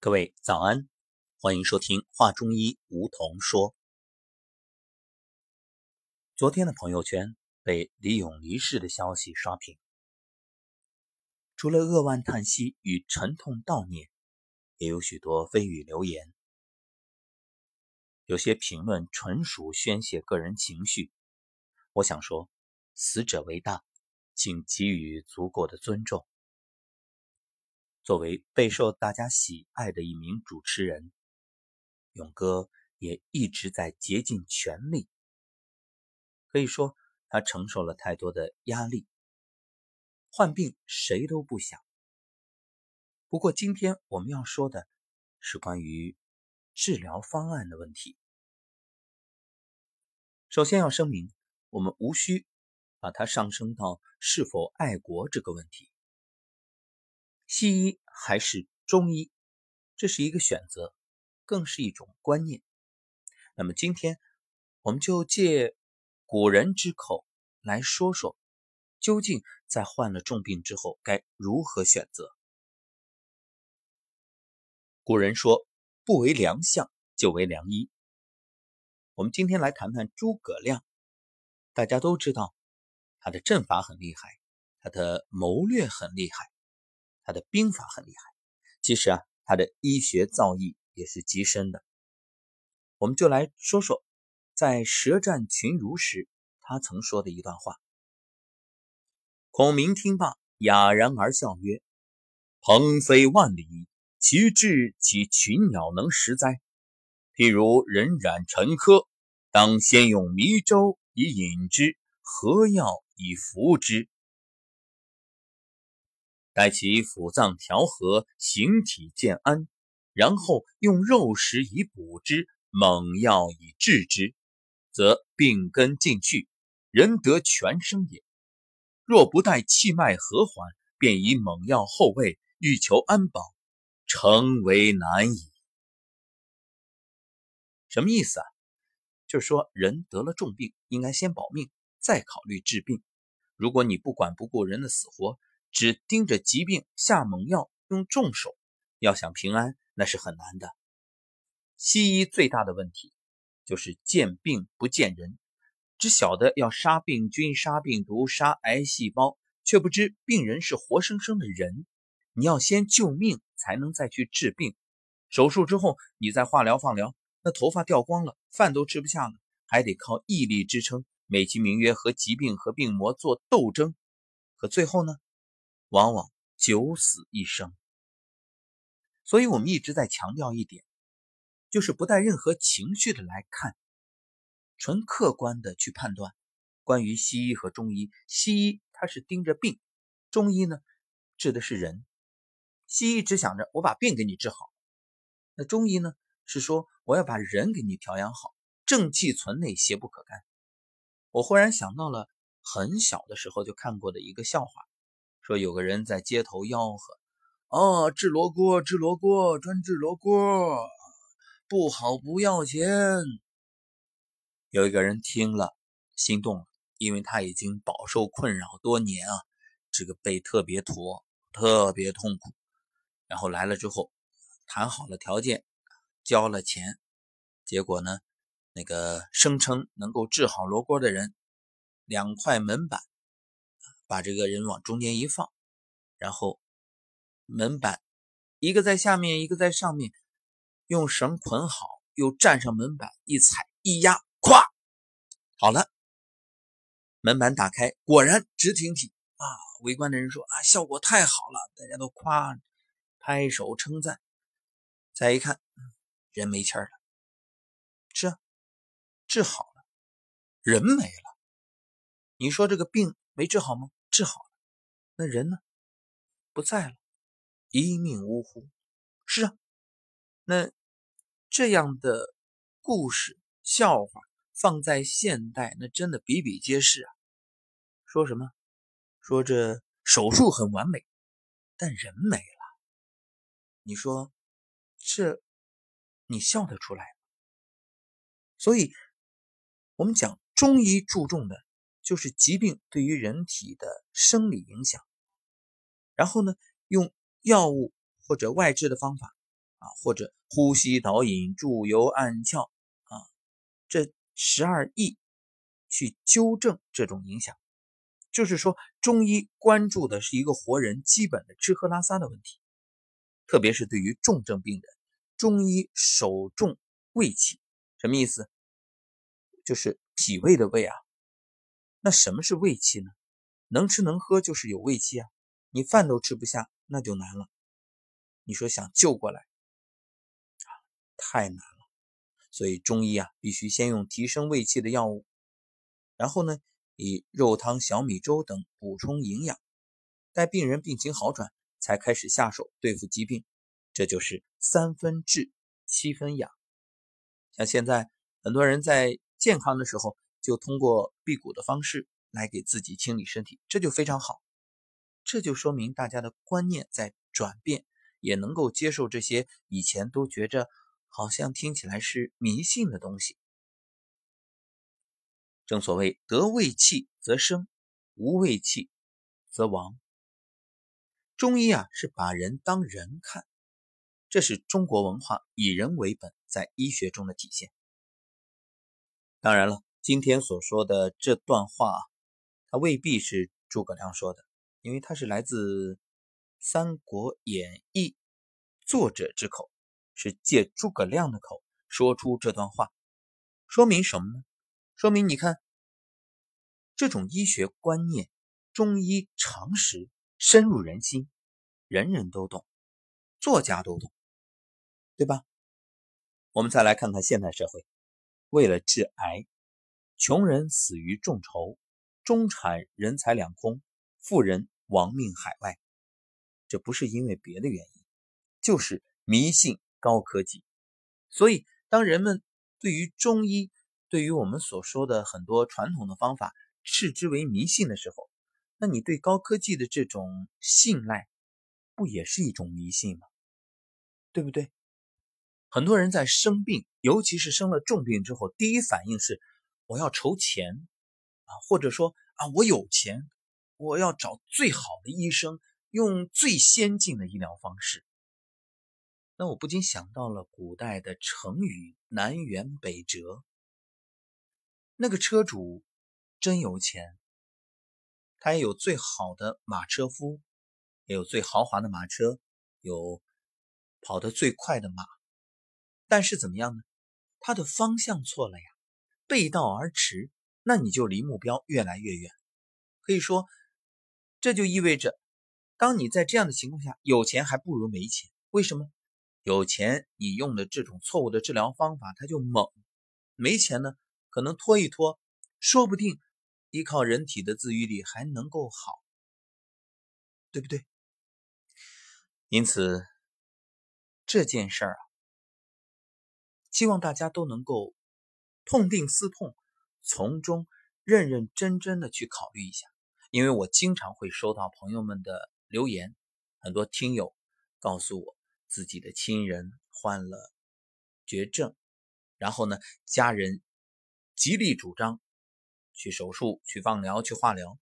各位早安，欢迎收听《话中医》，梧桐说。昨天的朋友圈被李勇离世的消息刷屏，除了扼腕叹息与沉痛悼念，也有许多蜚语流言。有些评论纯属宣泄个人情绪，我想说，死者为大，请给予足够的尊重。作为备受大家喜爱的一名主持人，勇哥也一直在竭尽全力。可以说，他承受了太多的压力。患病谁都不想。不过，今天我们要说的是关于治疗方案的问题。首先要声明，我们无需把它上升到是否爱国这个问题。西医还是中医，这是一个选择，更是一种观念。那么今天，我们就借古人之口来说说，究竟在患了重病之后该如何选择。古人说：“不为良相，就为良医。”我们今天来谈谈诸葛亮。大家都知道，他的阵法很厉害，他的谋略很厉害。他的兵法很厉害，其实啊，他的医学造诣也是极深的。我们就来说说，在舌战群儒时，他曾说的一段话。孔明听罢，哑然而笑曰：“鹏飞万里，其志岂群鸟能食哉？譬如人染沉疴，当先用迷粥以饮之，何药以服之？”待其腑脏调和，形体渐安，然后用肉食以补之，猛药以治之，则病根尽去，人得全生也。若不待气脉和缓，便以猛药后味，欲求安保，诚为难矣。什么意思啊？就是说，人得了重病，应该先保命，再考虑治病。如果你不管不顾人的死活，只盯着疾病下猛药，用重手，要想平安那是很难的。西医最大的问题就是见病不见人，只晓得要杀病菌、杀病毒、杀癌细胞，却不知病人是活生生的人。你要先救命，才能再去治病。手术之后，你再化疗、放疗，那头发掉光了，饭都吃不下了，还得靠毅力支撑，美其名曰和疾病和病魔做斗争。可最后呢？往往九死一生，所以我们一直在强调一点，就是不带任何情绪的来看，纯客观的去判断。关于西医和中医，西医它是盯着病，中医呢治的是人。西医只想着我把病给你治好，那中医呢是说我要把人给你调养好，正气存内，邪不可干。我忽然想到了很小的时候就看过的一个笑话。说有个人在街头吆喝：“啊，治罗锅，治罗锅，专治罗锅，不好不要钱。”有一个人听了，心动了，因为他已经饱受困扰多年啊，这个背特别驼，特别痛苦。然后来了之后，谈好了条件，交了钱，结果呢，那个声称能够治好罗锅的人，两块门板。把这个人往中间一放，然后门板一个在下面，一个在上面，用绳捆好，又站上门板，一踩一压，咵，好了，门板打开，果然直挺挺啊！围观的人说啊，效果太好了，大家都夸，拍手称赞。再一看，人没气儿了，是啊，治好了，人没了。你说这个病没治好吗？治好了，那人呢？不在了，一命呜呼。是啊，那这样的故事笑话放在现代，那真的比比皆是啊。说什么？说这手术很完美，但人没了。你说这你笑得出来吗？所以，我们讲中医注重的。就是疾病对于人体的生理影响，然后呢，用药物或者外治的方法啊，或者呼吸导引、注油按窍啊，这十二义去纠正这种影响。就是说，中医关注的是一个活人基本的吃喝拉撒的问题，特别是对于重症病人，中医首重胃气。什么意思？就是脾胃的胃啊。那什么是胃气呢？能吃能喝就是有胃气啊。你饭都吃不下，那就难了。你说想救过来啊，太难了。所以中医啊，必须先用提升胃气的药物，然后呢？以肉汤、小米粥等补充营养，待病人病情好转，才开始下手对付疾病。这就是三分治，七分养。像现在很多人在健康的时候，就通过辟谷的方式来给自己清理身体，这就非常好。这就说明大家的观念在转变，也能够接受这些以前都觉着好像听起来是迷信的东西。正所谓得胃气则生，无胃气则亡。中医啊是把人当人看，这是中国文化以人为本在医学中的体现。当然了，今天所说的这段话，它未必是诸葛亮说的，因为它是来自《三国演义》作者之口，是借诸葛亮的口说出这段话，说明什么呢？说明你看，这种医学观念、中医常识深入人心，人人都懂，作家都懂，对吧？我们再来看看现代社会，为了治癌，穷人死于众筹，中产人财两空，富人亡命海外。这不是因为别的原因，就是迷信高科技。所以，当人们对于中医，对于我们所说的很多传统的方法视之为迷信的时候，那你对高科技的这种信赖，不也是一种迷信吗？对不对？很多人在生病，尤其是生了重病之后，第一反应是我要筹钱啊，或者说啊我有钱，我要找最好的医生，用最先进的医疗方式。那我不禁想到了古代的成语“南辕北辙”。那个车主真有钱，他也有最好的马车夫，也有最豪华的马车，有跑得最快的马。但是怎么样呢？他的方向错了呀，背道而驰，那你就离目标越来越远。可以说，这就意味着，当你在这样的情况下，有钱还不如没钱。为什么？有钱你用的这种错误的治疗方法，它就猛；没钱呢？可能拖一拖，说不定依靠人体的自愈力还能够好，对不对？因此这件事儿啊，希望大家都能够痛定思痛，从中认认真真的去考虑一下。因为我经常会收到朋友们的留言，很多听友告诉我自己的亲人患了绝症，然后呢，家人。极力主张去手术、去放疗、去化疗。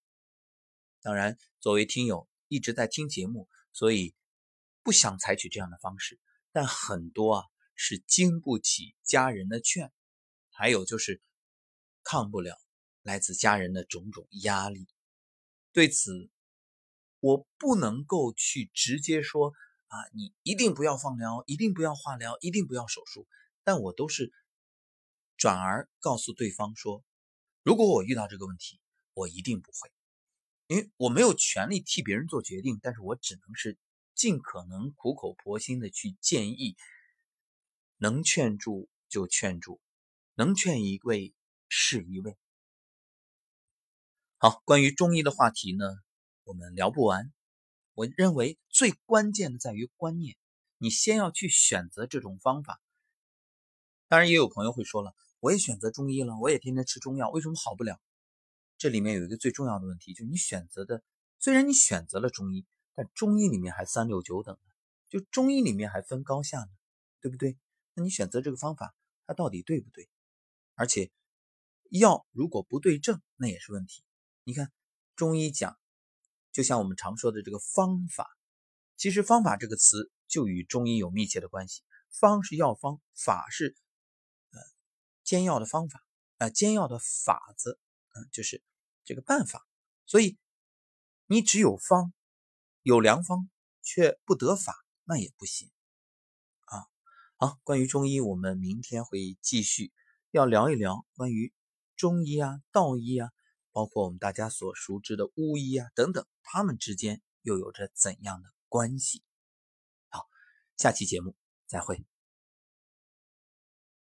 当然，作为听友一直在听节目，所以不想采取这样的方式。但很多啊是经不起家人的劝，还有就是抗不了来自家人的种种压力。对此，我不能够去直接说啊，你一定不要放疗，一定不要化疗，一定不要手术。但我都是。转而告诉对方说：“如果我遇到这个问题，我一定不会，因为我没有权利替别人做决定，但是我只能是尽可能苦口婆心的去建议，能劝住就劝住，能劝一位是一位。”好，关于中医的话题呢，我们聊不完。我认为最关键的在于观念，你先要去选择这种方法。当然，也有朋友会说了。我也选择中医了，我也天天吃中药，为什么好不了？这里面有一个最重要的问题，就是你选择的，虽然你选择了中医，但中医里面还三六九等呢，就中医里面还分高下呢，对不对？那你选择这个方法，它到底对不对？而且药如果不对症，那也是问题。你看中医讲，就像我们常说的这个方法，其实方法这个词就与中医有密切的关系。方是药方，法是呃煎药的方法，呃煎药的法子，嗯，就是这个办法。所以你只有方，有良方，却不得法，那也不行啊。好，关于中医，我们明天会继续要聊一聊关于中医啊、道医啊，包括我们大家所熟知的巫医啊等等，他们之间又有着怎样的关系？好，下期节目再会。